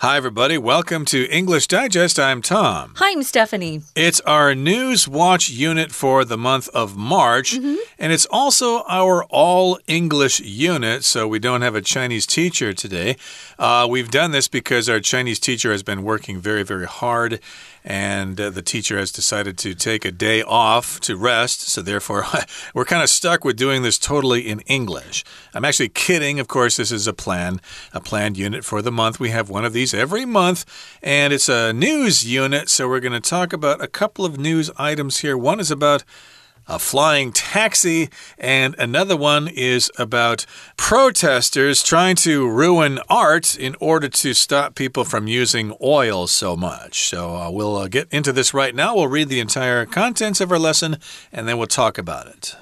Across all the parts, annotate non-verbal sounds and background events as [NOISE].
Hi, everybody. Welcome to English Digest. I'm Tom. Hi, I'm Stephanie. It's our News Watch unit for the month of March, Mm-hmm. and it's also our all English unit, so we don't have a Chinese teacher today. Uh, we've done this because our Chinese teacher has been working very, very hard, and uh, the teacher has decided to take a day off to rest, so therefore [LAUGHS] we're kind of stuck with doing this totally in English. I'm actually kidding. Of course, this is a plan, a planned unit for the month. We have one of these every month, and it's a news unit, so we're going to talk about a couple of news items here. One is about a flying taxi, and another one is about protesters trying to ruin art in order to stop people from using oil so much. So uh, we'll uh, get into this right now. We'll read the entire contents of our lesson, and then we'll talk about it.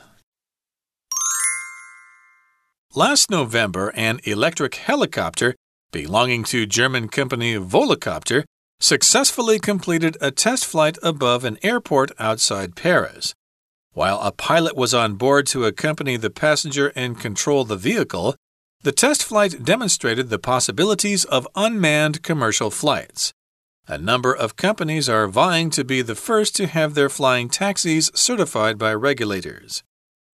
Last November, an electric helicopter belonging to German company Volocopter successfully completed a test flight above an airport outside Paris. While a pilot was on board to accompany the passenger and control the vehicle, the test flight demonstrated the possibilities of unmanned commercial flights. A number of companies are vying to be the first to have their flying taxis certified by regulators.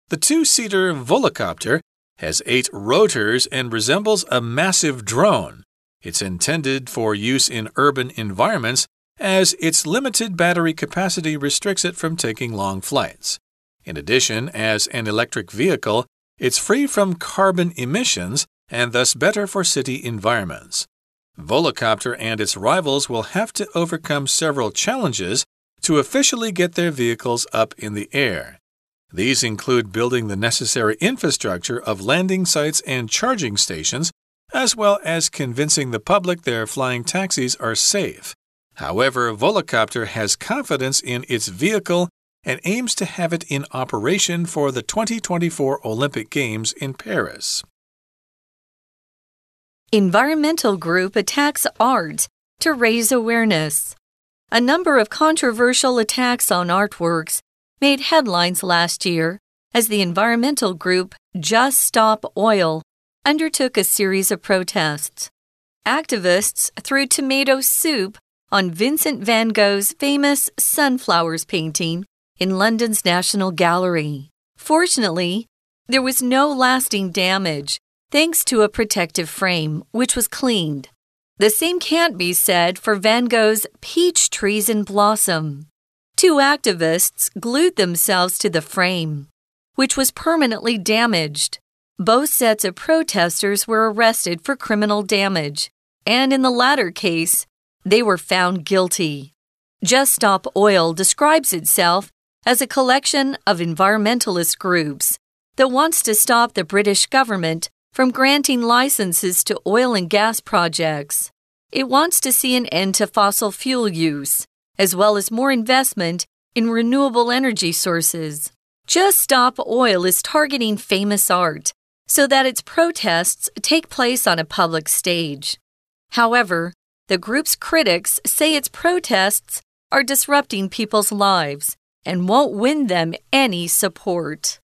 The two seater Volocopter has eight rotors and resembles a massive drone. It's intended for use in urban environments as its limited battery capacity restricts it from taking long flights. In addition, as an electric vehicle, it's free from carbon emissions and thus better for city environments. Volocopter and its rivals will have to overcome several challenges to officially get their vehicles up in the air. These include building the necessary infrastructure of landing sites and charging stations, as well as convincing the public their flying taxis are safe. However, Volocopter has confidence in its vehicle and aims to have it in operation for the 2024 Olympic Games in Paris. Environmental group attacks art to raise awareness. A number of controversial attacks on artworks made headlines last year as the environmental group Just Stop Oil undertook a series of protests. Activists threw tomato soup on Vincent van Gogh's famous Sunflowers painting in London's National Gallery. Fortunately, there was no lasting damage thanks to a protective frame, which was cleaned. The same can't be said for Van Gogh's Peach Trees in Blossom. Two activists glued themselves to the frame, which was permanently damaged. Both sets of protesters were arrested for criminal damage, and in the latter case, they were found guilty. Just Stop Oil describes itself as a collection of environmentalist groups that wants to stop the British government from granting licenses to oil and gas projects. It wants to see an end to fossil fuel use, as well as more investment in renewable energy sources. Just Stop Oil is targeting famous art so that its protests take place on a public stage. However, the group's critics say its protests are disrupting people's lives and won't win them any support.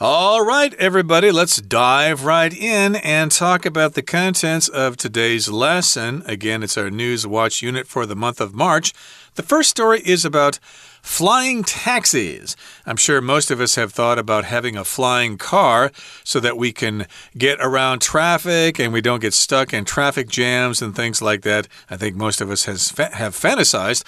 All right, everybody, let's dive right in and talk about the contents of today's lesson. Again, it's our News Watch unit for the month of March. The first story is about flying taxis. I'm sure most of us have thought about having a flying car so that we can get around traffic and we don't get stuck in traffic jams and things like that. I think most of us has, have fantasized.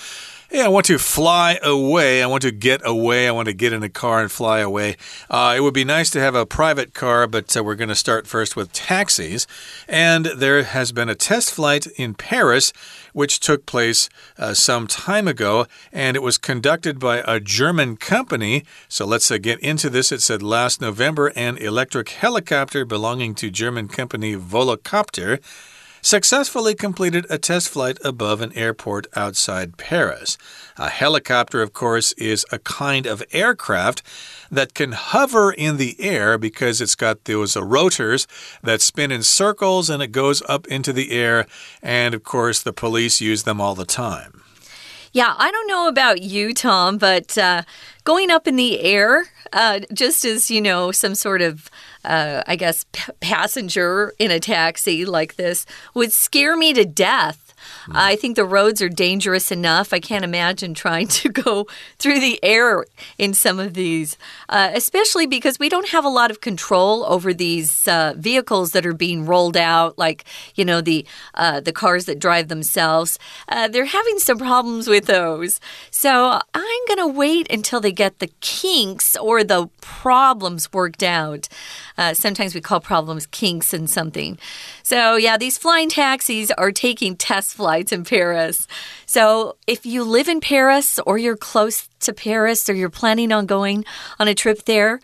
Yeah, I want to fly away. I want to get away. I want to get in a car and fly away. Uh, it would be nice to have a private car, but uh, we're going to start first with taxis. And there has been a test flight in Paris, which took place uh, some time ago, and it was conducted by a German company. So let's uh, get into this. It said last November, an electric helicopter belonging to German company Volocopter successfully completed a test flight above an airport outside Paris. A helicopter, of course, is a kind of aircraft that can hover in the air because it's got those rotors that spin in circles and it goes up into the air. And of course, the police use them all the time. Yeah, I don't know about you, Tom, but uh, going up in the air, uh, just as, you know, some sort of, uh, I guess, passenger in a taxi like this, would scare me to death. I think the roads are dangerous enough. I can't imagine trying to go through the air in some of these, uh, especially because we don't have a lot of control over these uh, vehicles that are being rolled out, like you know the uh, the cars that drive themselves. Uh, they're having some problems with those, so I'm gonna wait until they get the kinks or the problems worked out. Uh, sometimes we call problems kinks and something. So, yeah, these flying taxis are taking test flights in Paris. So, if you live in Paris or you're close to Paris or you're planning on going on a trip there,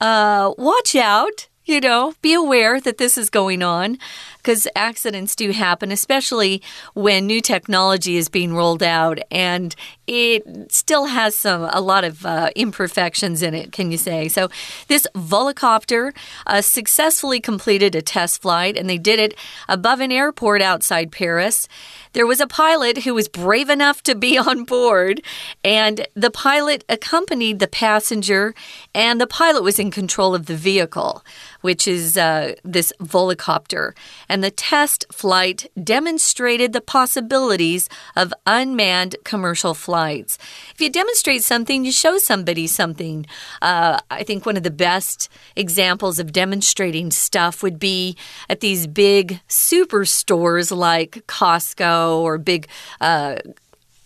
uh, watch out. You know, be aware that this is going on because accidents do happen, especially when new technology is being rolled out and it still has some a lot of uh, imperfections in it. Can you say so? This Volocopter uh, successfully completed a test flight, and they did it above an airport outside Paris. There was a pilot who was brave enough to be [LAUGHS] on board, and the pilot accompanied the passenger, and the pilot was in control of the vehicle, which is uh, this Volocopter and the test flight demonstrated the possibilities of unmanned commercial flights. If you demonstrate something, you show somebody something. Uh, I think one of the best examples of demonstrating stuff would be at these big superstores like Costco or big. Uh,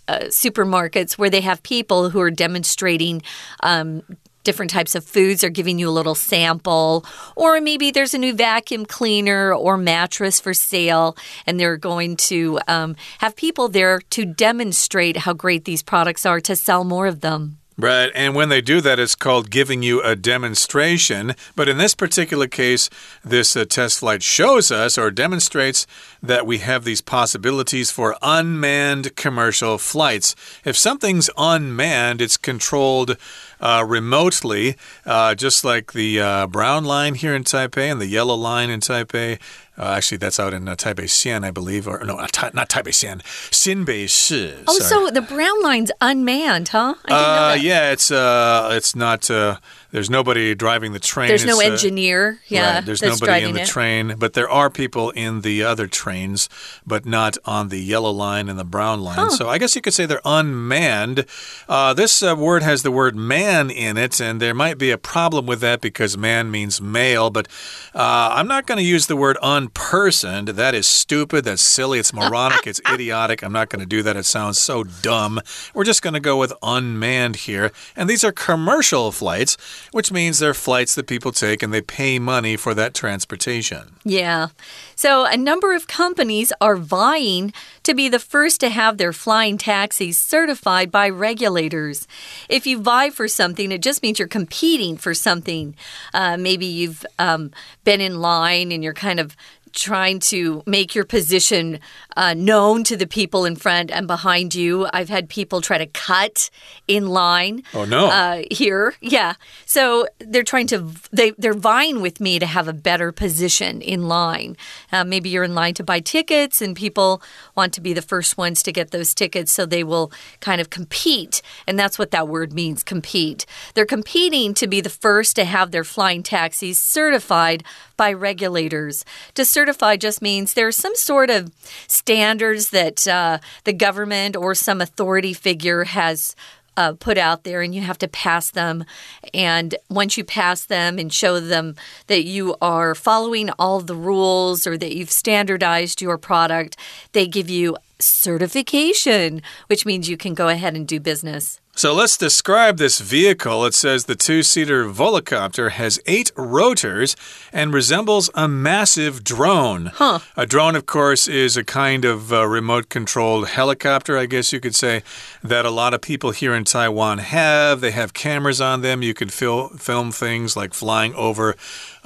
uh, supermarkets where they have people who are demonstrating um, different types of foods. They're giving you a little sample. Or maybe there's a new vacuum cleaner or mattress for sale, and they're going to um, have people there to demonstrate how great these products are to sell more of them. Right, and when they do that, it's called giving you a demonstration. But in this particular case, this uh, test flight shows us or demonstrates that we have these possibilities for unmanned commercial flights. If something's unmanned, it's controlled uh, remotely, uh, just like the uh, brown line here in Taipei and the yellow line in Taipei. Uh, actually, that's out in uh, Taipei Xian, I believe, or no, not, Taipei Xian, Xinbei Shi. Oh, so the brown line's unmanned, huh? Uh, yeah, it's uh, it's not. Uh, there's nobody driving the train. There's no uh, engineer. yeah, right, there's nobody in the it. train, but there are people in the other trains, but not on the yellow line and the brown line. Huh. So I guess you could say they're unmanned. Uh, this uh, word has the word man in it, and there might be a problem with that because man means male. But uh, I'm not going to use the word unpersoned. That is stupid. That's silly. It's moronic. it's [LAUGHS] idiotic. I'm not going to do that. It sounds so dumb. We're just going to go with unmanned here. And these are commercial flights which means they're flights that people take and they pay money for that transportation. Yeah. So a number of companies are vying to be the first to have their flying taxis certified by regulators. If you vie for something, it just means you're competing for something. Uh, maybe you've um, been in line and you're kind of trying to make your position uh, known to the people in front and behind you. I've had people try to cut in line. Oh no! Uh, here, yeah. So they're trying to they they're vying with me to have a better position in line. Uh, maybe you're in line to buy tickets, and people want to be the first ones to get those tickets, so they will kind of compete, and that's what that word means: compete. They're competing to be the first to have their flying taxis certified by regulators. To certify just means there's some sort of standards that uh, the government or some authority figure has uh, put out there and you have to pass them. And once you pass them and show them that you are following all the rules or that you've standardized your product, they give you certification, which means you can go ahead and do business. So let's describe this vehicle. It says the two seater Volocopter has eight rotors and resembles a massive drone. Huh. A drone, of course, is a kind of uh, remote controlled helicopter, I guess you could say, that a lot of people here in Taiwan have. They have cameras on them. You can fil film things like flying over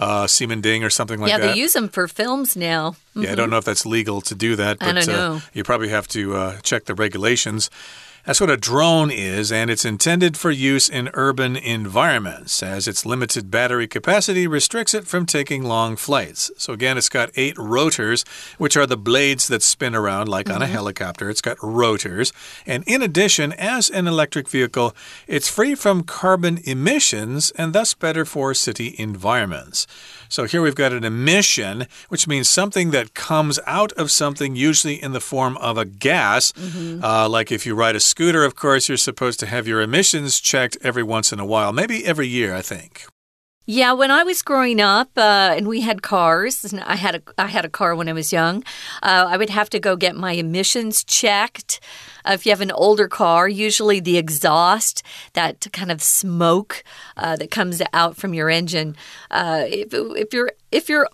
uh, Ximending or something like yeah, that. Yeah, they use them for films now. Mm -hmm. Yeah, I don't mm-hmm. know if that's legal to do that, but I don't know. Uh, you probably have to uh, check the regulations. That's what a drone is, and it's intended for use in urban environments, as its limited battery capacity restricts it from taking long flights. So, again, it's got eight rotors, which are the blades that spin around like mm -hmm. on a mm-hmm. helicopter. It's got rotors. And in addition, as an electric vehicle, it's free from carbon emissions and thus better for city environments. So here we've got an emission, which means something that comes out of something, usually in the form of a gas. Mm -hmm. uh, like if you ride a scooter, of course, you're supposed to have your emissions checked every once in a while, maybe every year, I think. Yeah, when I was growing up uh, and we had cars, I had a I had a car when I was young. Uh, I would have to go get my emissions checked. Uh, if you have an older car, usually the exhaust, that kind of smoke uh, that comes out from your engine, uh, if, if you're if you're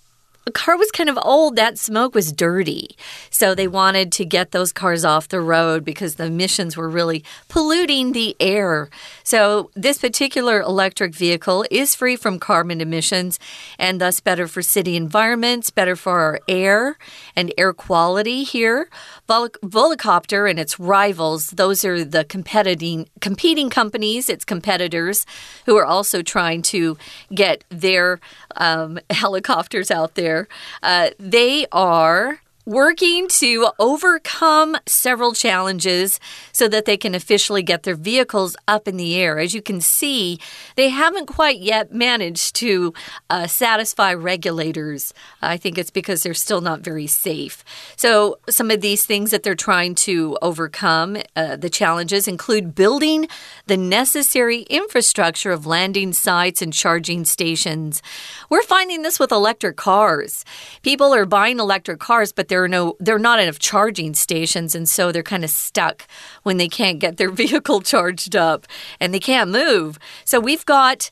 the car was kind of old. That smoke was dirty. So they wanted to get those cars off the road because the emissions were really polluting the air. So this particular electric vehicle is free from carbon emissions and thus better for city environments, better for our air and air quality here. Vol Volocopter and its rivals, those are the competing competing companies, its competitors, who are also trying to get their um, [LAUGHS] helicopters out there. Uh, they are working to overcome several challenges so that they can officially get their vehicles up in the air. As you can see, they haven't quite yet managed to uh, satisfy regulators. I think it's because they're still not very safe. So, some of these things that they're trying to overcome, uh, the challenges include building the necessary infrastructure of landing sites and charging stations. We're finding this with electric cars. People are buying electric cars, but they're there are no there are not enough charging stations and so they're kind of stuck when they can't get their [LAUGHS] vehicle charged up and they can't move. So we've got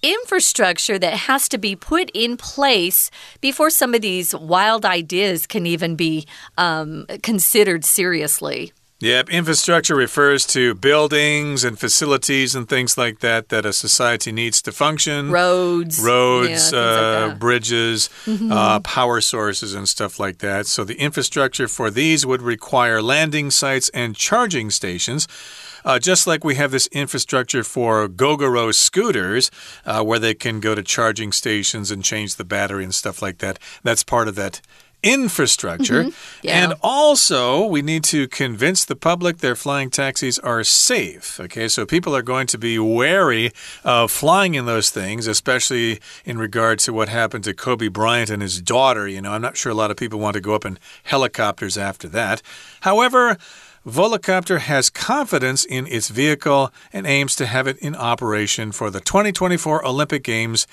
infrastructure that has to be put in place before some of these wild ideas can even be um, considered seriously. Yep, infrastructure refers to buildings and facilities and things like that that a society needs to function. Roads, roads, yeah, uh, like bridges, mm -hmm. uh, power sources, and stuff like that. So the infrastructure for these would require landing sites and charging stations. Uh, just like we have this infrastructure for Gogoro scooters, uh, where they can go to charging stations and change the battery and stuff like that. That's part of that infrastructure. Mm -hmm. yeah. And also, we need to convince the public their flying taxis are safe. Okay, so people are going to be wary of flying in those things, especially in regard to what happened to Kobe Bryant and his daughter. You know, I'm not sure a lot of people want to go up in helicopters after that. However, Volocopter has confidence in its vehicle and aims to have it in operation for the 2024 Olympic Games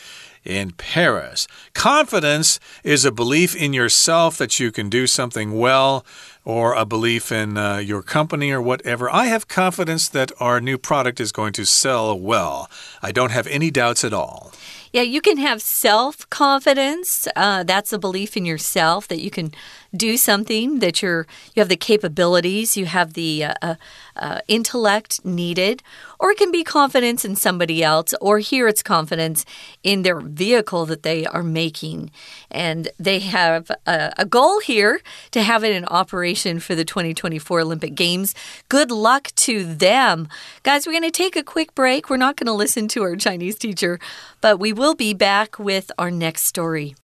in Paris. Confidence is a belief in yourself that you can do something well or a belief in uh, your company or whatever. I have confidence that our new product is going to sell well. I don't have any doubts at all. Yeah, you can have self confidence. Uh, that's a belief in yourself that you can do something, that you're you have the capabilities, you have the uh, uh, uh, intellect needed, or it can be confidence in somebody else, or here it's confidence in their vehicle that they are making. And they have a, a goal here to have it in operation for the 2024 Olympic Games. Good luck to them. Guys, we're going to take a quick break. We're not going to listen to our Chinese teacher, but we will be back with our next story.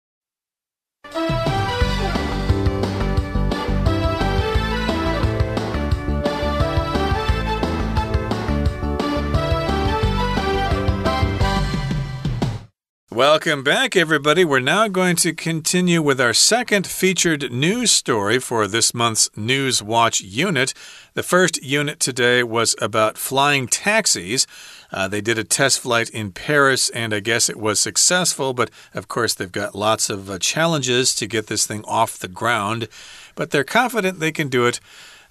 Welcome back, everybody. We're now going to continue with our second featured news story for this month's News Watch unit. The first unit today was about flying taxis. Uh, they did a test flight in Paris, and I guess it was successful, but of course, they've got lots of uh, challenges to get this thing off the ground. But they're confident they can do it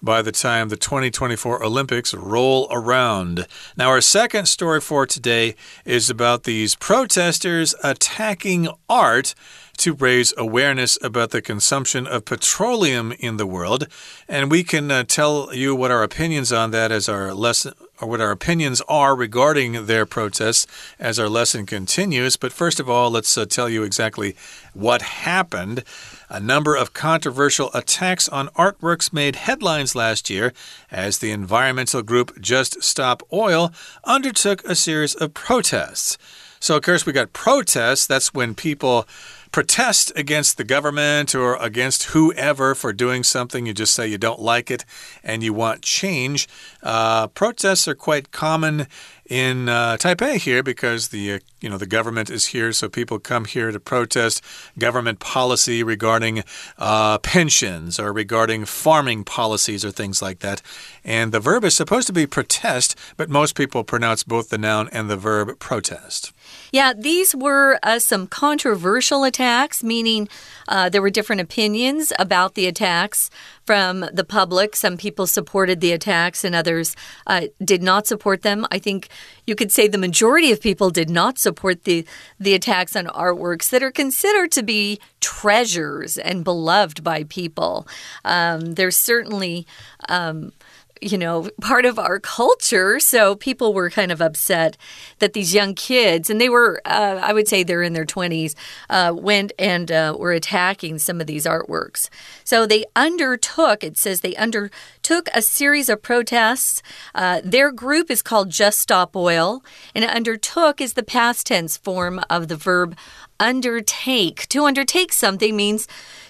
by the time the 2024 Olympics roll around. Now, our second story for today is about these protesters attacking art to raise awareness about the consumption of petroleum in the world. And we can uh, tell you what our opinions on that as our lesson or what our opinions are regarding their protests as our lesson continues. But first of all, let's uh, tell you exactly what happened. A number of controversial attacks on artworks made headlines last year as the environmental group Just Stop Oil undertook a series of protests. So, of course, we got protests. That's when people protest against the government or against whoever for doing something. You just say you don't like it and you want change. Uh, protests are quite common in uh, Taipei here because the uh, you know the government is here, so people come here to protest government policy regarding uh, pensions or regarding farming policies or things like that. And the verb is supposed to be protest, but most people pronounce both the noun and the verb protest. Yeah, these were uh, some controversial attacks, meaning uh, there were different opinions about the attacks from the public. Some people supported the attacks and others uh, did not support them. I think you could say the majority of people did not support the, the attacks on artworks that are considered to be treasures and beloved by people. Um, there's certainly. Um, you know, part of our culture. So people were kind of upset that these young kids, and they were, uh, I would say they're in their 20s, uh, went and uh, were attacking some of these artworks. So they undertook, it says they undertook a series of protests. Uh, their group is called Just Stop Oil, and undertook is the past tense form of the verb undertake. To undertake something means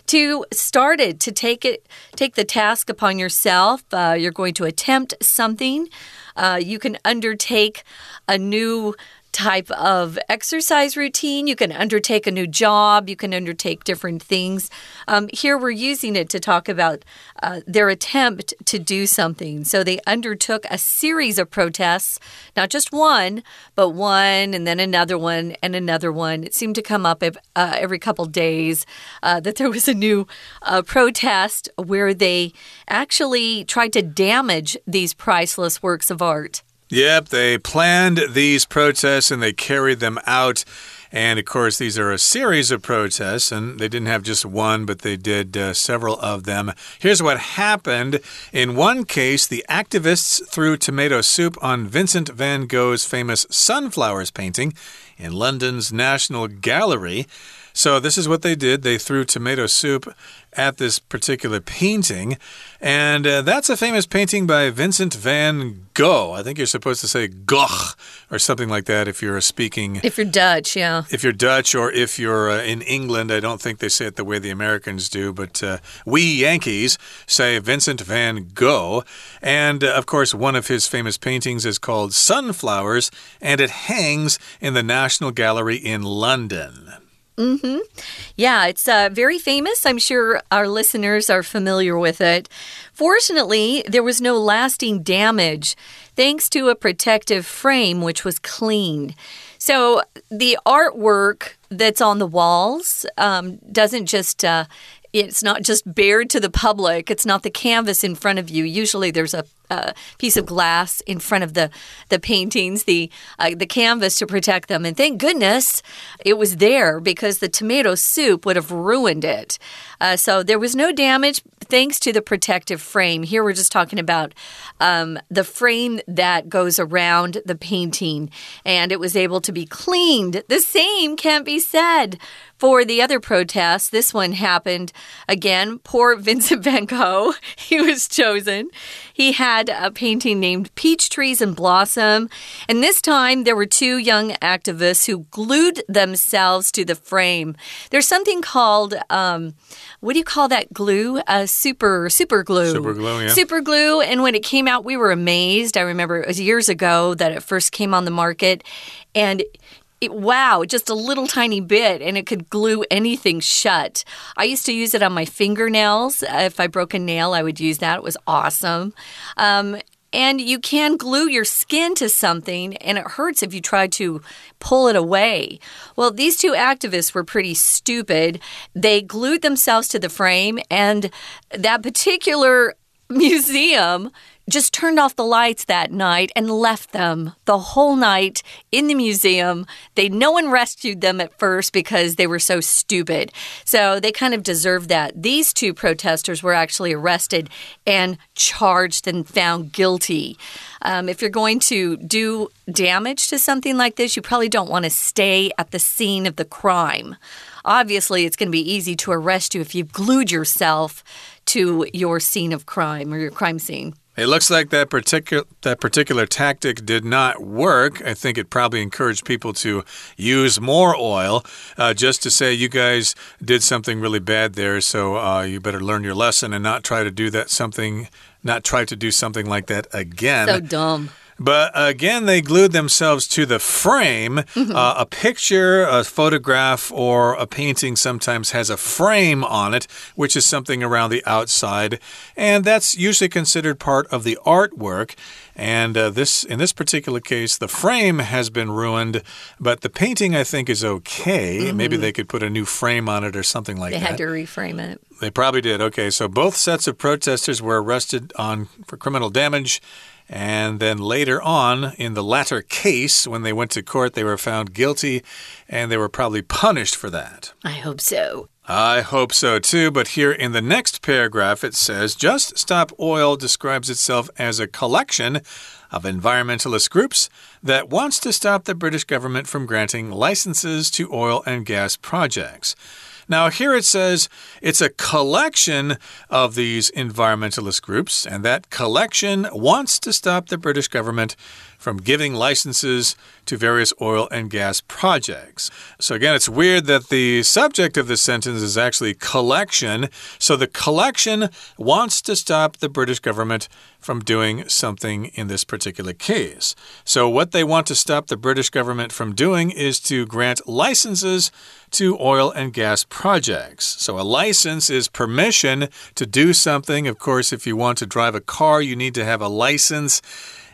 to started to take it take the task upon yourself. Uh, you're going to attempt something. Uh, you can undertake a new type of exercise routine. You can undertake a new job. You can undertake different things. Um, here we're using it to talk about uh, their attempt to do something. So they undertook a series of protests, not just one, but one and then another one and another one. It seemed to come up uh, every couple days uh, that there was a new uh, protest where they actually tried to damage these priceless works of art. Yep, they planned these protests and they carried them out. And of course, these are a series of protests, and they didn't have just one, but they did uh, several of them. Here's what happened. In one case, the activists threw tomato soup on Vincent van Gogh's famous Sunflowers painting in London's National Gallery. So, this is what they did they threw tomato soup at this particular painting. And uh, that's a famous painting by Vincent van Gogh. I think you're supposed to say Gogh or something like that if you're speaking. If you're Dutch, yeah. If you're Dutch or if you're uh, in England, I don't think they say it the way the Americans do, but uh, we Yankees say Vincent van Gogh. And uh, of course, one of his famous paintings is called Sunflowers, and it hangs in the National Gallery in London. Mm hmm. Yeah, it's uh, very famous. I'm sure our listeners are familiar with it. Fortunately, there was no lasting damage thanks to a protective frame which was cleaned. So the artwork that's on the walls um, doesn't just uh, it's not just bared to the public. It's not the canvas in front of you. Usually there's a, a piece of glass in front of the, the paintings, the, uh, the canvas to protect them. And thank goodness it was there because the tomato soup would have ruined it. Uh, so there was no damage thanks to the protective frame. Here we're just talking about um, the frame that goes around the painting and it was able to be cleaned. The same can't be said for the other protests, this one happened again. Poor Vincent [LAUGHS] van Gogh, he was chosen. He had a painting named Peach Trees and Blossom. And this time there were two young activists who glued themselves to the frame. There's something called, um, what do you call that glue? Uh, super, super glue. Super glue, yeah. Super glue. And when it came out, we were amazed. I remember it was years ago that it first came on the market. And it, wow, just a little tiny bit, and it could glue anything shut. I used to use it on my fingernails. If I broke a nail, I would use that. It was awesome. Um, and you can glue your skin to something, and it hurts if you try to pull it away. Well, these two activists were pretty stupid. They glued themselves to the frame, and that particular [LAUGHS] museum just turned off the lights that night and left them the whole night in the museum. They no one rescued them at first because they were so stupid. So they kind of deserved that. These two protesters were actually arrested and charged and found guilty. Um, if you're going to do damage to something like this, you probably don't want to stay at the scene of the crime. Obviously, it's going to be easy to arrest you if you've glued yourself to your scene of crime or your crime scene. It looks like that particular that particular tactic did not work. I think it probably encouraged people to use more oil, uh, just to say you guys did something really bad there, so uh, you better learn your lesson and not try to do that something, not try to do something like that again. So dumb. But again, they glued themselves to the frame. Mm -hmm. uh, a picture, a photograph, or a painting sometimes has a frame on it, which is something around the outside. And that's usually considered part of the artwork. And uh, this, in this particular case, the frame has been ruined, but the painting I think is okay. Mm -hmm. Maybe they could put a new frame on it or something like they that. They had to reframe it. They probably did. Okay, so both sets of protesters were arrested on for criminal damage. And then later on, in the latter case, when they went to court, they were found guilty and they were probably punished for that. I hope so. I hope so too, but here in the next paragraph it says Just Stop Oil describes itself as a collection of environmentalist groups that wants to stop the British government from granting licenses to oil and gas projects. Now, here it says it's a collection of these environmentalist groups, and that collection wants to stop the British government from giving licenses to various oil and gas projects. So, again, it's weird that the subject of this sentence is actually collection. So, the collection wants to stop the British government from doing something in this particular case. So, what they want to stop the British government from doing is to grant licenses to oil and gas projects. So, a license is permission to do something. Of course, if you want to drive a car, you need to have a license.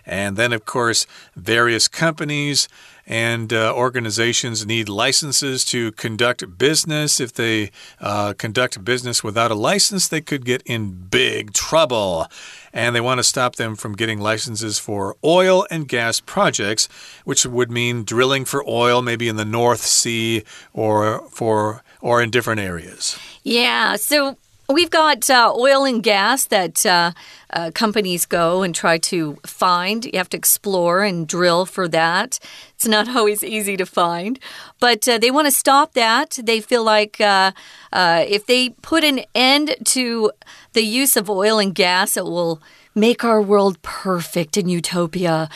And then, of course, various companies and uh, organizations need licenses to conduct business. If they uh, conduct business without a license, they could get in big trouble. And they want to stop them from getting licenses for oil and gas projects, which would mean drilling for oil, maybe in the North Sea or for or in different areas. Yeah. So We've got uh, oil and gas that uh, uh, companies go and try to find. You have to explore and drill for that. It's not [LAUGHS] always easy to find, but uh, they want to stop that. They feel like uh, uh, if they put an end to the use of oil and gas, it will make our world perfect in utopia.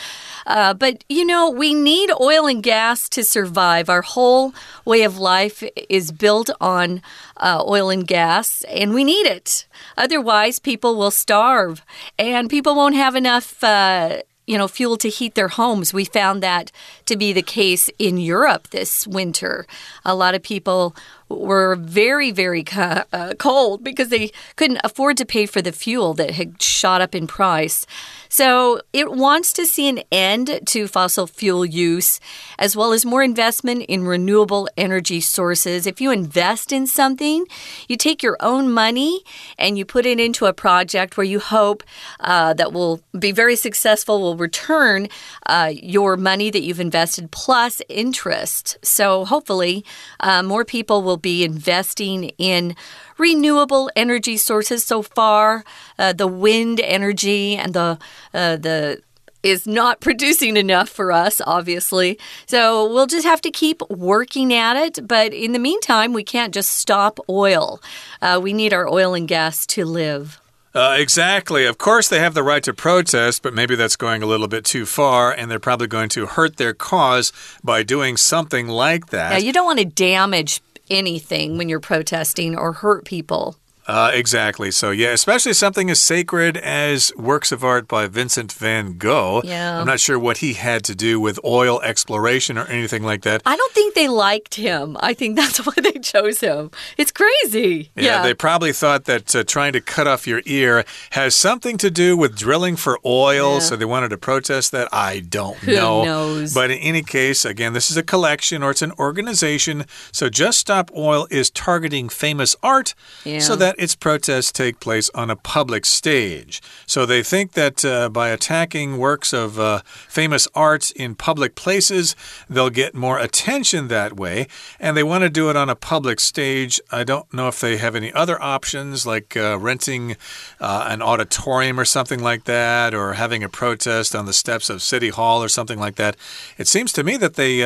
Uh, but you know, we need oil and gas to survive. Our whole way of life is built on uh, oil and gas, and we need it. Otherwise, people will starve, and people won't have enough. Uh, you know, fuel to heat their homes. We found that to be the case in Europe this winter. A lot of people were very, very uh, cold because they couldn't afford to pay for the fuel that had shot up in price. So it wants to see an end to fossil fuel use, as well as more investment in renewable energy sources. If you invest in something, you take your own money and you put it into a project where you hope uh, that will be very successful, will return uh, your money that you've invested plus interest. So hopefully, uh, more people will be investing in renewable energy sources so far. Uh, the wind energy and the uh, the is not [LAUGHS] producing enough for us, obviously. So we'll just have to keep working at it. But in the meantime, we can't just stop oil. Uh, we need our oil and gas to live. Uh, exactly. Of course, they have the right to protest, but maybe that's going a little bit too far, and they're probably going to hurt their cause by doing something like that. Yeah, you don't want to damage anything when you're protesting or hurt people. Uh, exactly. So, yeah, especially something as sacred as works of art by Vincent van Gogh. Yeah. I'm not sure what he had to do with oil exploration or anything like that. I don't think they liked him. I think [LAUGHS] that's why they chose him. It's crazy. Yeah, yeah. they probably thought that uh, trying to cut off your ear has something to do with drilling for oil, yeah. so they wanted to protest that. I don't Who know. knows? But in any case, again, this is a collection or it's an organization. So, Just Stop Oil is targeting famous art yeah. so that its protests take place on a public stage. So they think that uh, by attacking works of uh, famous art in public places, they'll get more attention that way. And they want to do it on a public stage. I don't know if they have any other options like uh, renting uh, an auditorium or something like that, or having a protest on the steps of City Hall or something like that. It seems to me that they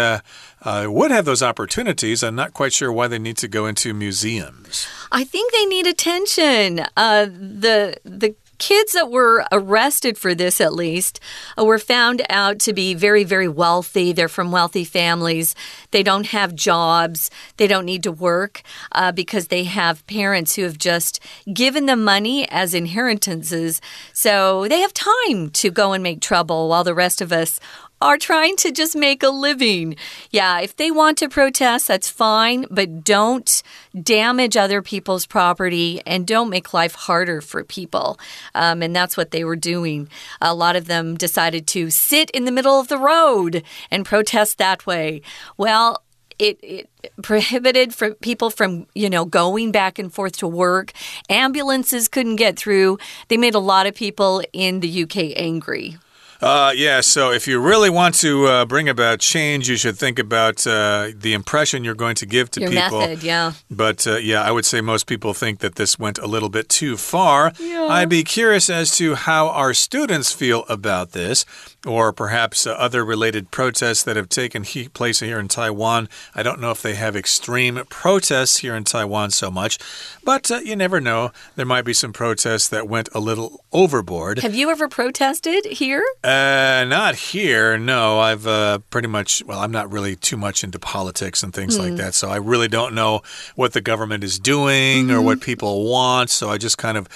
uh, would have those opportunities. I'm not quite sure why they need to go into museums. I think they need attention. Uh, the the kids that were arrested for this, at least, uh, were found out to be very, very wealthy. They're from wealthy families. They don't have jobs. They don't need to work uh, because they have parents who have just given them money as inheritances. So they have time to go and make trouble while the rest of us are trying to just make a living. Yeah, if they want to protest, that's fine, but don't damage other people's property and don't make life harder for people. Um, and that's what they were doing. A lot of them decided to sit in the middle of the road and protest that way. Well, it, it, prohibited for people from you know going back and forth to work ambulances couldn't get through they made a lot of people in the uk angry uh, yeah, so if you really want to uh, bring about change, you should think about uh, the impression you're going to give to Your people. Method, yeah. But uh, yeah, I would say most people think that this went a little bit too far. Yeah. I'd be curious as to how our students feel about this or perhaps uh, other related protests that have taken he place here in Taiwan. I don't know if they have extreme protests here in Taiwan so much, but uh, you never know. There might be some protests that went a little overboard. Have you ever protested here? Uh, not here. No, I've uh, pretty much. Well, I'm not really too much into politics and things like that, so I really don't know what the government is doing or what people want. So I just kind of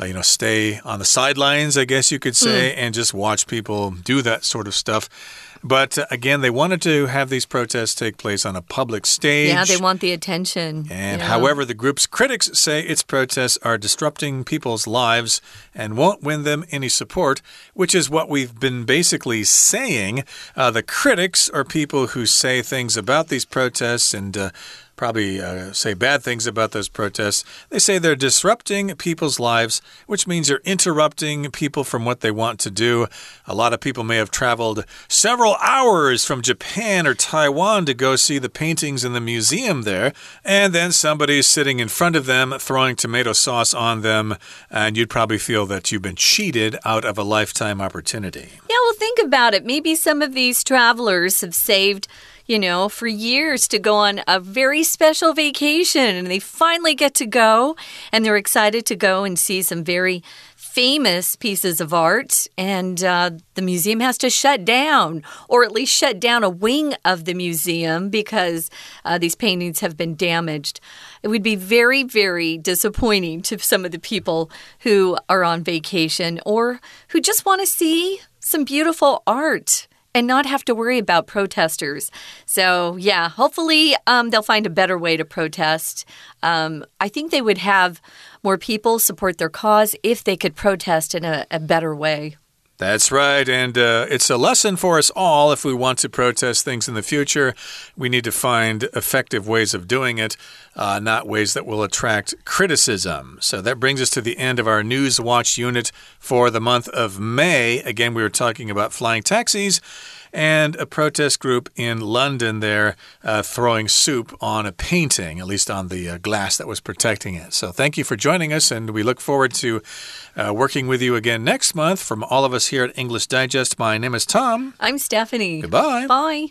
uh, you know, stay on the sidelines, I guess you could say, Hmm. and just watch people do that sort of stuff. But uh, again, they wanted to have these protests take place on a public stage. Yeah, they want the attention. And Yeah. however, the group's critics say its protests are disrupting people's lives and won't win them any support, which is what we've been basically saying. Uh, the critics are people who say things about these protests and uh, probably uh, say bad things about those protests. They say they're disrupting people's lives, which means you're interrupting people from what they want to do. A lot of people may have traveled several hours from Japan or Taiwan to go see the paintings in the museum there, and then somebody's sitting in front of them throwing tomato sauce on them, and you'd probably feel that you've been cheated out of a lifetime opportunity. Yeah, well, think about it. Maybe some of these travelers have saved, you know, for years to go on a very special vacation. And they finally get to go and they're excited to go and see some very famous pieces of art. And uh, the museum has to shut down or at least shut down a wing of the museum because uh, these paintings have been damaged. It would be very very disappointing to some of the people who are on vacation or who just want to see some beautiful art and not have to worry about protesters. So, yeah, hopefully um, they'll find a better way to protest. Um, I think they would have more people support their cause if they could protest in a, a better way. That's right. And uh, it's a lesson for us all. If we want to protest things in the future, we need to find effective ways of doing it, uh, not ways that will attract criticism. So that brings us to the end of our News Watch unit for the month of May. Again, we were talking about flying taxis and a protest group in London there uh, throwing soup on a painting, at least on the uh, glass that was protecting it. So thank you for joining us, and we look forward to uh, working with you again next month. From all of us here at English Digest, my name is Tom. I'm Stephanie. Goodbye. Bye.